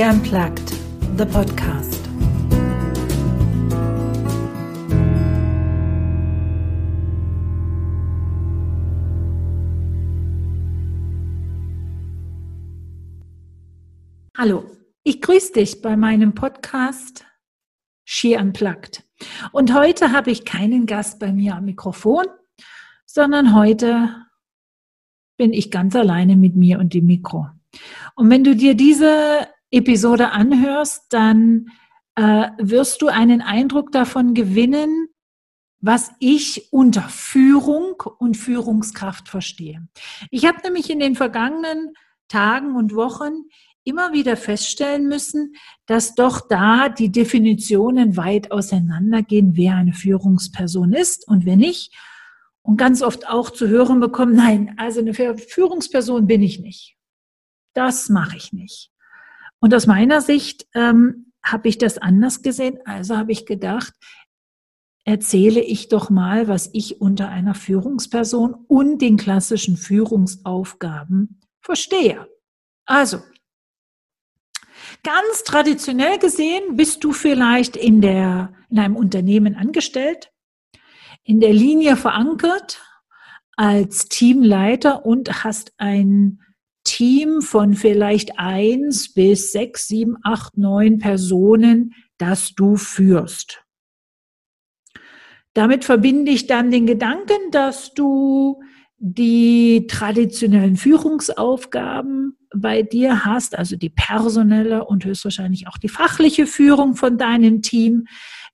Unplugged, the podcast. Hallo, ich grüße dich bei meinem Podcast She Unplugged. Und heute habe ich keinen Gast bei mir am Mikrofon, sondern heute bin ich ganz alleine mit mir und dem Mikro. Und wenn du dir diese Episode anhörst, dann äh, wirst du einen Eindruck davon gewinnen, was ich unter Führung und Führungskraft verstehe. Ich habe nämlich in den vergangenen Tagen und Wochen immer wieder feststellen müssen, dass doch da die Definitionen weit auseinandergehen, wer eine Führungsperson ist und wer nicht. Und ganz oft auch zu hören bekommen, nein, also eine Führungsperson bin ich nicht. Das mache ich nicht. Und aus meiner Sicht ähm, habe ich das anders gesehen. Also habe ich gedacht, erzähle ich doch mal, was ich unter einer Führungsperson und den klassischen Führungsaufgaben verstehe. Also, ganz traditionell gesehen bist du vielleicht in, der, in einem Unternehmen angestellt, in der Linie verankert als Teamleiter und hast ein Team von vielleicht eins bis sechs, sieben, acht, neun Personen, das du führst. Damit verbinde ich dann den Gedanken, dass du die traditionellen Führungsaufgaben bei dir hast, also die personelle und höchstwahrscheinlich auch die fachliche Führung von deinem Team,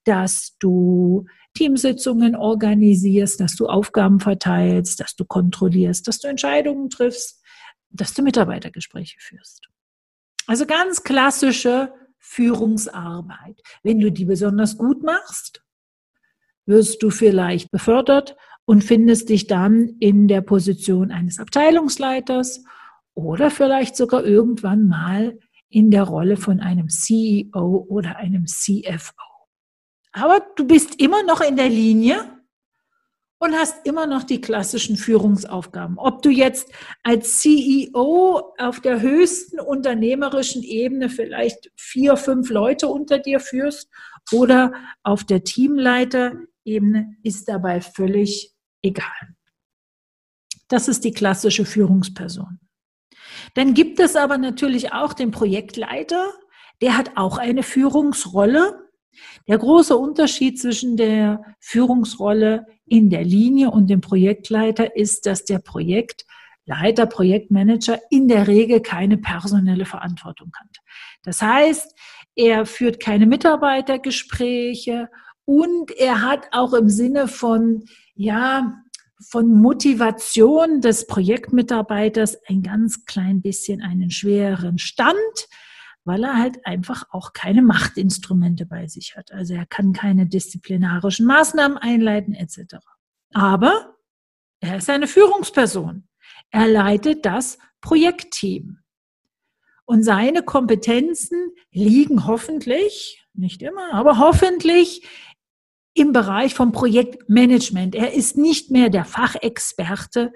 dass du Teamsitzungen organisierst, dass du Aufgaben verteilst, dass du kontrollierst, dass du Entscheidungen triffst, dass du Mitarbeitergespräche führst. Also ganz klassische Führungsarbeit. Wenn du die besonders gut machst, wirst du vielleicht befördert und findest dich dann in der Position eines Abteilungsleiters oder vielleicht sogar irgendwann mal in der Rolle von einem CEO oder einem CFO. Aber du bist immer noch in der Linie und hast immer noch die klassischen Führungsaufgaben. Ob du jetzt als CEO auf der höchsten unternehmerischen Ebene vielleicht vier, fünf Leute unter dir führst oder auf der Teamleiterebene, ist dabei völlig egal. Das ist die klassische Führungsperson. Dann gibt es aber natürlich auch den Projektleiter, der hat auch eine Führungsrolle der große Unterschied zwischen der Führungsrolle in der Linie und dem Projektleiter ist, dass der Projektleiter, Projektmanager in der Regel keine personelle Verantwortung hat. Das heißt, er führt keine Mitarbeitergespräche und er hat auch im Sinne von, ja, von Motivation des Projektmitarbeiters ein ganz klein bisschen einen schwereren Stand weil er halt einfach auch keine Machtinstrumente bei sich hat. Also er kann keine disziplinarischen Maßnahmen einleiten etc. Aber er ist eine Führungsperson. Er leitet das Projektteam. Und seine Kompetenzen liegen hoffentlich, nicht immer, aber hoffentlich im Bereich vom Projektmanagement. Er ist nicht mehr der Fachexperte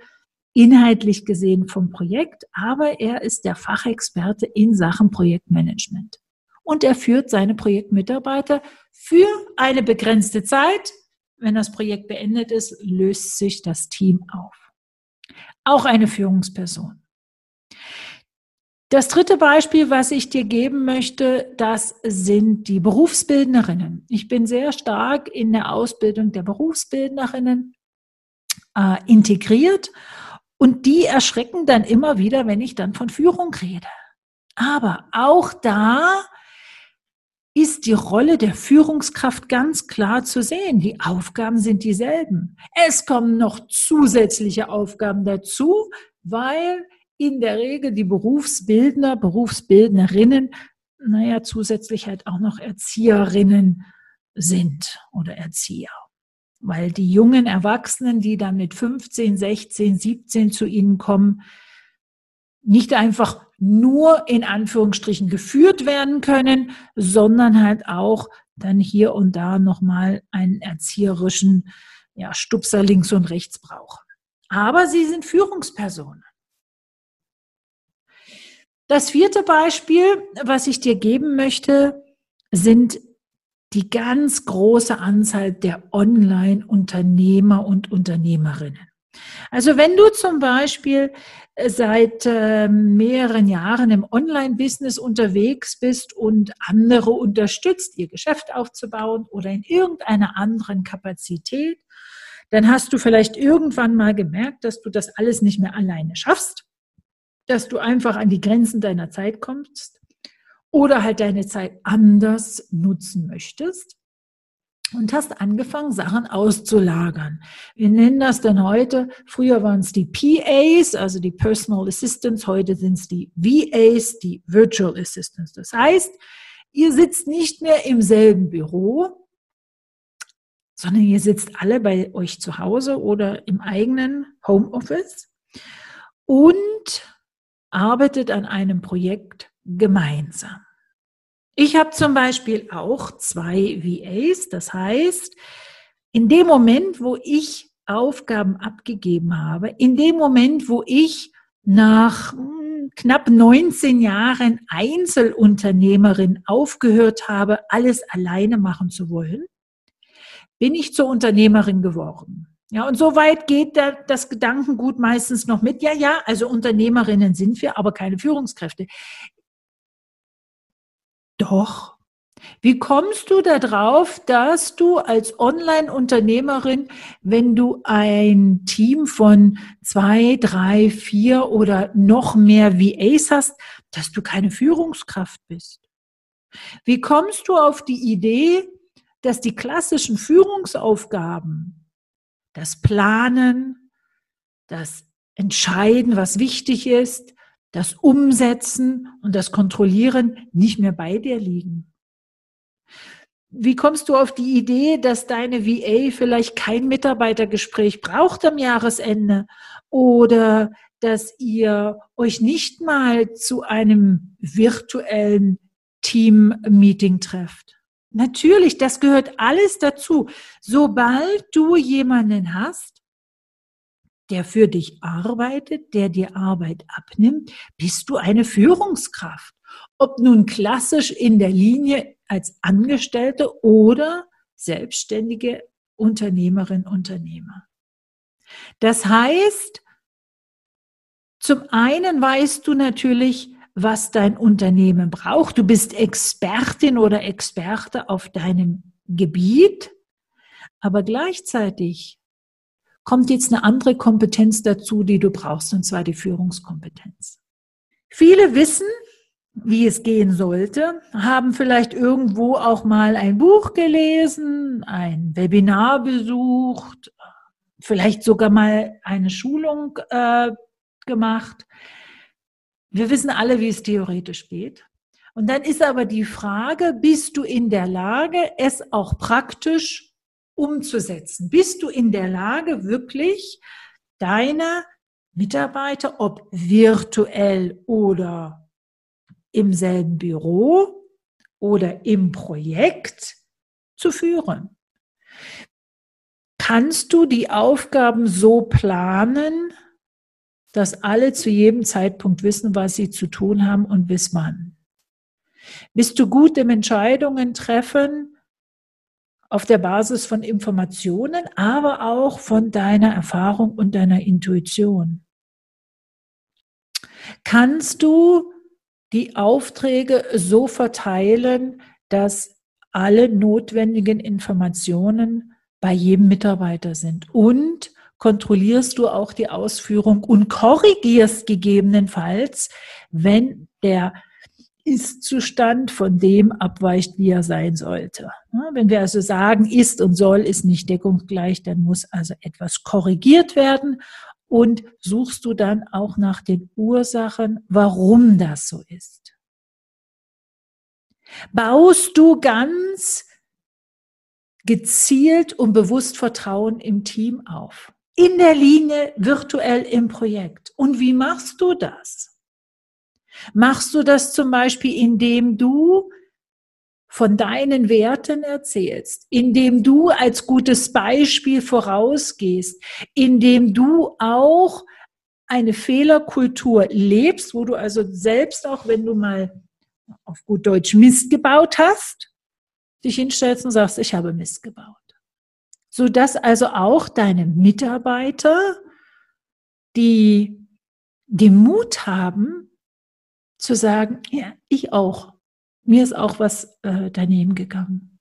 inhaltlich gesehen vom Projekt, aber er ist der Fachexperte in Sachen Projektmanagement. Und er führt seine Projektmitarbeiter für eine begrenzte Zeit. Wenn das Projekt beendet ist, löst sich das Team auf. Auch eine Führungsperson. Das dritte Beispiel, was ich dir geben möchte, das sind die Berufsbildnerinnen. Ich bin sehr stark in der Ausbildung der Berufsbildnerinnen äh, integriert und die erschrecken dann immer wieder, wenn ich dann von Führung rede. Aber auch da ist die Rolle der Führungskraft ganz klar zu sehen. Die Aufgaben sind dieselben. Es kommen noch zusätzliche Aufgaben dazu, weil in der Regel die Berufsbildner, Berufsbildnerinnen, naja, zusätzlich halt auch noch Erzieherinnen sind oder Erzieher weil die jungen Erwachsenen, die dann mit 15, 16, 17 zu ihnen kommen, nicht einfach nur in Anführungsstrichen geführt werden können, sondern halt auch dann hier und da nochmal einen erzieherischen ja, Stupser links und rechts brauchen. Aber sie sind Führungspersonen. Das vierte Beispiel, was ich dir geben möchte, sind die ganz große Anzahl der Online-Unternehmer und Unternehmerinnen. Also wenn du zum Beispiel äh, seit äh, mehreren Jahren im Online-Business unterwegs bist und andere unterstützt, ihr Geschäft aufzubauen oder in irgendeiner anderen Kapazität, dann hast du vielleicht irgendwann mal gemerkt, dass du das alles nicht mehr alleine schaffst, dass du einfach an die Grenzen deiner Zeit kommst oder halt deine Zeit anders nutzen möchtest und hast angefangen, Sachen auszulagern. Wir nennen das dann heute, früher waren es die PAs, also die Personal Assistants, heute sind es die VAs, die Virtual Assistants. Das heißt, ihr sitzt nicht mehr im selben Büro, sondern ihr sitzt alle bei euch zu Hause oder im eigenen Homeoffice und arbeitet an einem Projekt gemeinsam. Ich habe zum Beispiel auch zwei VAs. Das heißt, in dem Moment, wo ich Aufgaben abgegeben habe, in dem Moment, wo ich nach hm, knapp 19 Jahren Einzelunternehmerin aufgehört habe, alles alleine machen zu wollen, bin ich zur Unternehmerin geworden. Ja, und so weit geht da das Gedankengut meistens noch mit. Ja, ja, also Unternehmerinnen sind wir, aber keine Führungskräfte. Doch. Wie kommst du darauf, dass du als Online-Unternehmerin, wenn du ein Team von zwei, drei, vier oder noch mehr VAs hast, dass du keine Führungskraft bist? Wie kommst du auf die Idee, dass die klassischen Führungsaufgaben, das Planen, das Entscheiden, was wichtig ist, das Umsetzen und das Kontrollieren nicht mehr bei dir liegen? Wie kommst du auf die Idee, dass deine VA vielleicht kein Mitarbeitergespräch braucht am Jahresende oder dass ihr euch nicht mal zu einem virtuellen Team-Meeting trefft? Natürlich, das gehört alles dazu. Sobald du jemanden hast, der für dich arbeitet, der dir Arbeit abnimmt, bist du eine Führungskraft. Ob nun klassisch in der Linie als Angestellte oder selbstständige Unternehmerin, Unternehmer. Das heißt, zum einen weißt du natürlich, was dein Unternehmen braucht. Du bist Expertin oder Experte auf deinem Gebiet, aber gleichzeitig kommt jetzt eine andere Kompetenz dazu, die du brauchst, und zwar die Führungskompetenz. Viele wissen, wie es gehen sollte, haben vielleicht irgendwo auch mal ein Buch gelesen, ein Webinar besucht, vielleicht sogar mal eine Schulung äh, gemacht. Wir wissen alle, wie es theoretisch geht. Und dann ist aber die Frage, bist du in der Lage, es auch praktisch umzusetzen? Bist du in der Lage, wirklich deine Mitarbeiter, ob virtuell oder im selben Büro oder im Projekt, zu führen? Kannst du die Aufgaben so planen, dass alle zu jedem Zeitpunkt wissen, was sie zu tun haben und bis wann? Bist du gut im Entscheidungen treffen, auf der Basis von Informationen, aber auch von deiner Erfahrung und deiner Intuition. Kannst du die Aufträge so verteilen, dass alle notwendigen Informationen bei jedem Mitarbeiter sind und kontrollierst du auch die Ausführung und korrigierst gegebenenfalls, wenn der ist-Zustand von dem abweicht, wie er sein sollte. Wenn wir also sagen, ist und soll ist nicht deckungsgleich, dann muss also etwas korrigiert werden und suchst du dann auch nach den Ursachen, warum das so ist. Baust du ganz gezielt und bewusst Vertrauen im Team auf. In der Linie, virtuell im Projekt. Und wie machst du das? Machst du das zum Beispiel, indem du von deinen Werten erzählst, indem du als gutes Beispiel vorausgehst, indem du auch eine Fehlerkultur lebst, wo du also selbst auch, wenn du mal auf gut Deutsch Mist gebaut hast, dich hinstellst und sagst, ich habe Mist gebaut. Sodass also auch deine Mitarbeiter, die den Mut haben, zu sagen, ja, ich auch. Mir ist auch was äh, daneben gegangen.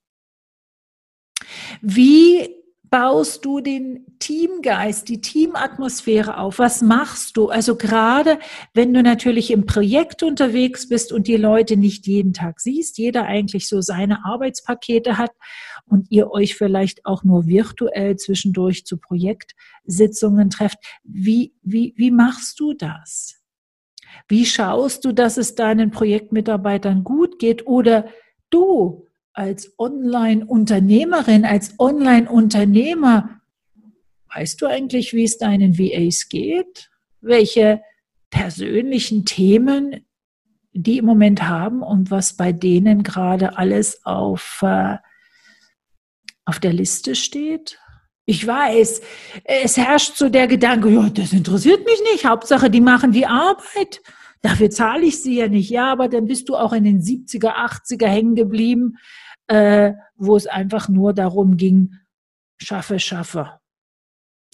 Wie baust du den Teamgeist, die Teamatmosphäre auf? Was machst du? Also gerade wenn du natürlich im Projekt unterwegs bist und die Leute nicht jeden Tag siehst, jeder eigentlich so seine Arbeitspakete hat und ihr euch vielleicht auch nur virtuell zwischendurch zu Projektsitzungen trefft, wie, wie, wie machst du das? Wie schaust du, dass es deinen Projektmitarbeitern gut geht oder du als Online-Unternehmerin, als Online-Unternehmer, weißt du eigentlich, wie es deinen VAs geht? Welche persönlichen Themen die im Moment haben und was bei denen gerade alles auf, äh, auf der Liste steht? Ich weiß, es herrscht so der Gedanke, ja, das interessiert mich nicht. Hauptsache, die machen die Arbeit. Dafür zahle ich sie ja nicht. Ja, aber dann bist du auch in den 70er, 80er hängen geblieben äh, wo es einfach nur darum ging, schaffe, schaffe.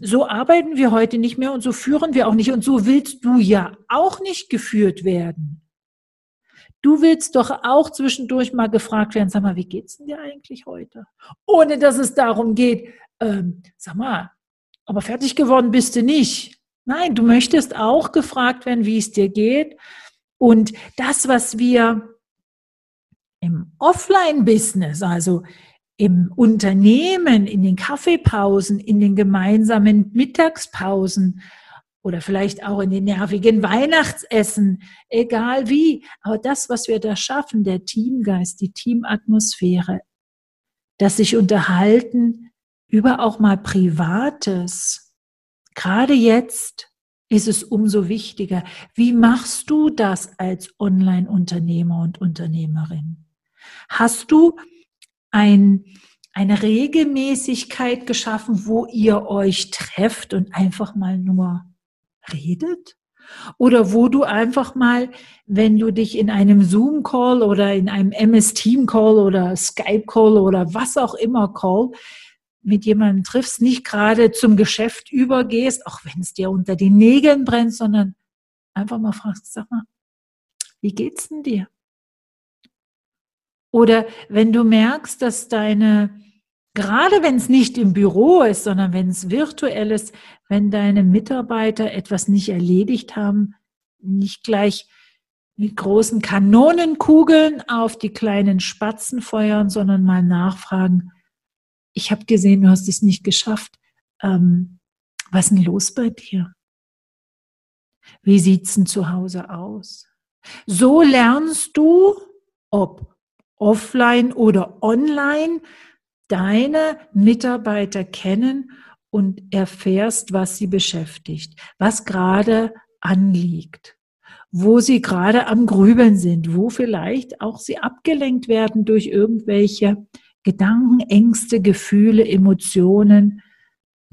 So arbeiten wir heute nicht mehr und so führen wir auch nicht und so willst du ja auch nicht geführt werden. Du willst doch auch zwischendurch mal gefragt werden, sag mal, wie geht's denn dir eigentlich heute? Ohne dass es darum geht, ähm, sag mal, aber fertig geworden bist du nicht. Nein, du möchtest auch gefragt werden, wie es dir geht. Und das, was wir im Offline-Business, also im Unternehmen, in den Kaffeepausen, in den gemeinsamen Mittagspausen oder vielleicht auch in den nervigen Weihnachtsessen, egal wie. Aber das, was wir da schaffen, der Teamgeist, die Teamatmosphäre, dass sich unterhalten über auch mal Privates. Gerade jetzt ist es umso wichtiger. Wie machst du das als Online-Unternehmer und Unternehmerin? Hast du ein, eine Regelmäßigkeit geschaffen, wo ihr euch trefft und einfach mal nur redet? Oder wo du einfach mal, wenn du dich in einem Zoom-Call oder in einem MS-Team-Call oder Skype-Call oder was auch immer Call mit jemandem triffst, nicht gerade zum Geschäft übergehst, auch wenn es dir unter den Nägeln brennt, sondern einfach mal fragst, sag mal, wie geht's denn dir? Oder wenn du merkst, dass deine, gerade wenn es nicht im Büro ist, sondern wenn es virtuell ist, wenn deine Mitarbeiter etwas nicht erledigt haben, nicht gleich mit großen Kanonenkugeln auf die kleinen Spatzen feuern, sondern mal nachfragen, ich habe gesehen, du hast es nicht geschafft. Ähm, was ist denn los bei dir? Wie sieht's denn zu Hause aus? So lernst du, ob offline oder online deine Mitarbeiter kennen und erfährst, was sie beschäftigt, was gerade anliegt, wo sie gerade am Grübeln sind, wo vielleicht auch sie abgelenkt werden durch irgendwelche Gedanken, Ängste, Gefühle, Emotionen,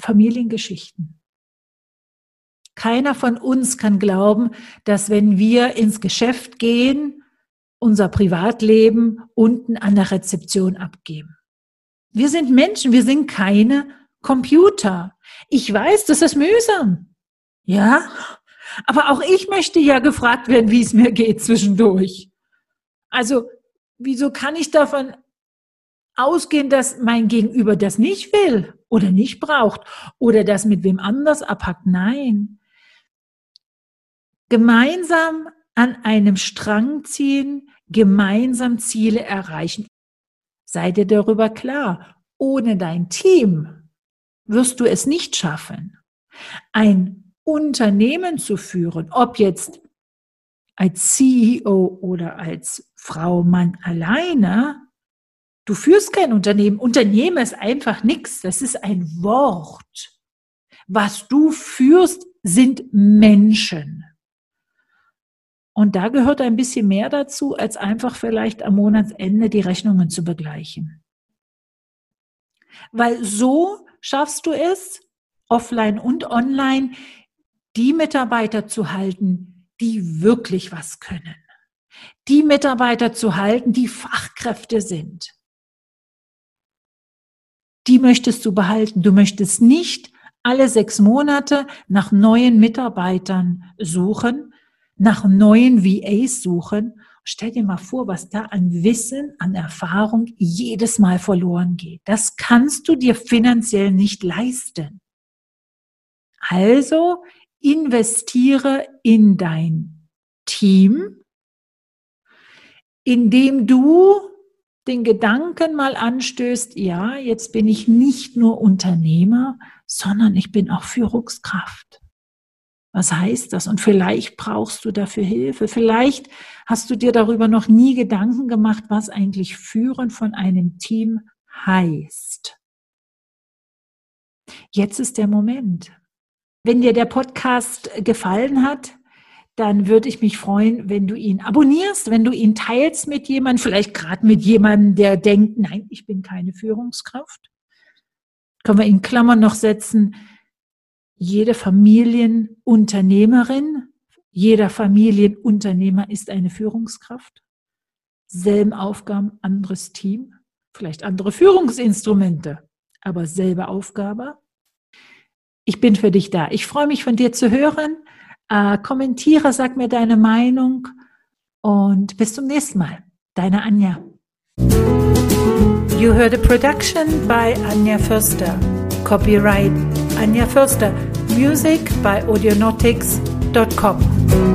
Familiengeschichten. Keiner von uns kann glauben, dass wenn wir ins Geschäft gehen unser Privatleben unten an der Rezeption abgeben. Wir sind Menschen, wir sind keine Computer. Ich weiß, das ist mühsam. Ja, aber auch ich möchte ja gefragt werden, wie es mir geht zwischendurch. Also, wieso kann ich davon ausgehen, dass mein Gegenüber das nicht will oder nicht braucht oder das mit wem anders abhackt? Nein. Gemeinsam an einem Strang ziehen, gemeinsam Ziele erreichen. Sei dir darüber klar, ohne dein Team wirst du es nicht schaffen. Ein Unternehmen zu führen, ob jetzt als CEO oder als Frau, Mann alleine, du führst kein Unternehmen. Unternehmen ist einfach nichts. Das ist ein Wort. Was du führst, sind Menschen. Und da gehört ein bisschen mehr dazu, als einfach vielleicht am Monatsende die Rechnungen zu begleichen. Weil so schaffst du es, offline und online, die Mitarbeiter zu halten, die wirklich was können. Die Mitarbeiter zu halten, die Fachkräfte sind. Die möchtest du behalten. Du möchtest nicht alle sechs Monate nach neuen Mitarbeitern suchen, nach neuen VAs suchen. Stell dir mal vor, was da an Wissen, an Erfahrung jedes Mal verloren geht. Das kannst du dir finanziell nicht leisten. Also investiere in dein Team, indem du den Gedanken mal anstößt, ja, jetzt bin ich nicht nur Unternehmer, sondern ich bin auch Führungskraft. Was heißt das? Und vielleicht brauchst du dafür Hilfe. Vielleicht hast du dir darüber noch nie Gedanken gemacht, was eigentlich Führen von einem Team heißt. Jetzt ist der Moment. Wenn dir der Podcast gefallen hat, dann würde ich mich freuen, wenn du ihn abonnierst, wenn du ihn teilst mit jemandem, vielleicht gerade mit jemandem, der denkt, nein, ich bin keine Führungskraft. Können wir in Klammern noch setzen, jede Familienunternehmerin, jeder Familienunternehmer ist eine Führungskraft. Selben Aufgaben, anderes Team, vielleicht andere Führungsinstrumente, aber selbe Aufgabe. Ich bin für dich da. Ich freue mich von dir zu hören. Äh, kommentiere, sag mir deine Meinung und bis zum nächsten Mal. Deine Anja. You heard a production by Anja Förster. Copyright Anja Förster. Music by audionautics.com.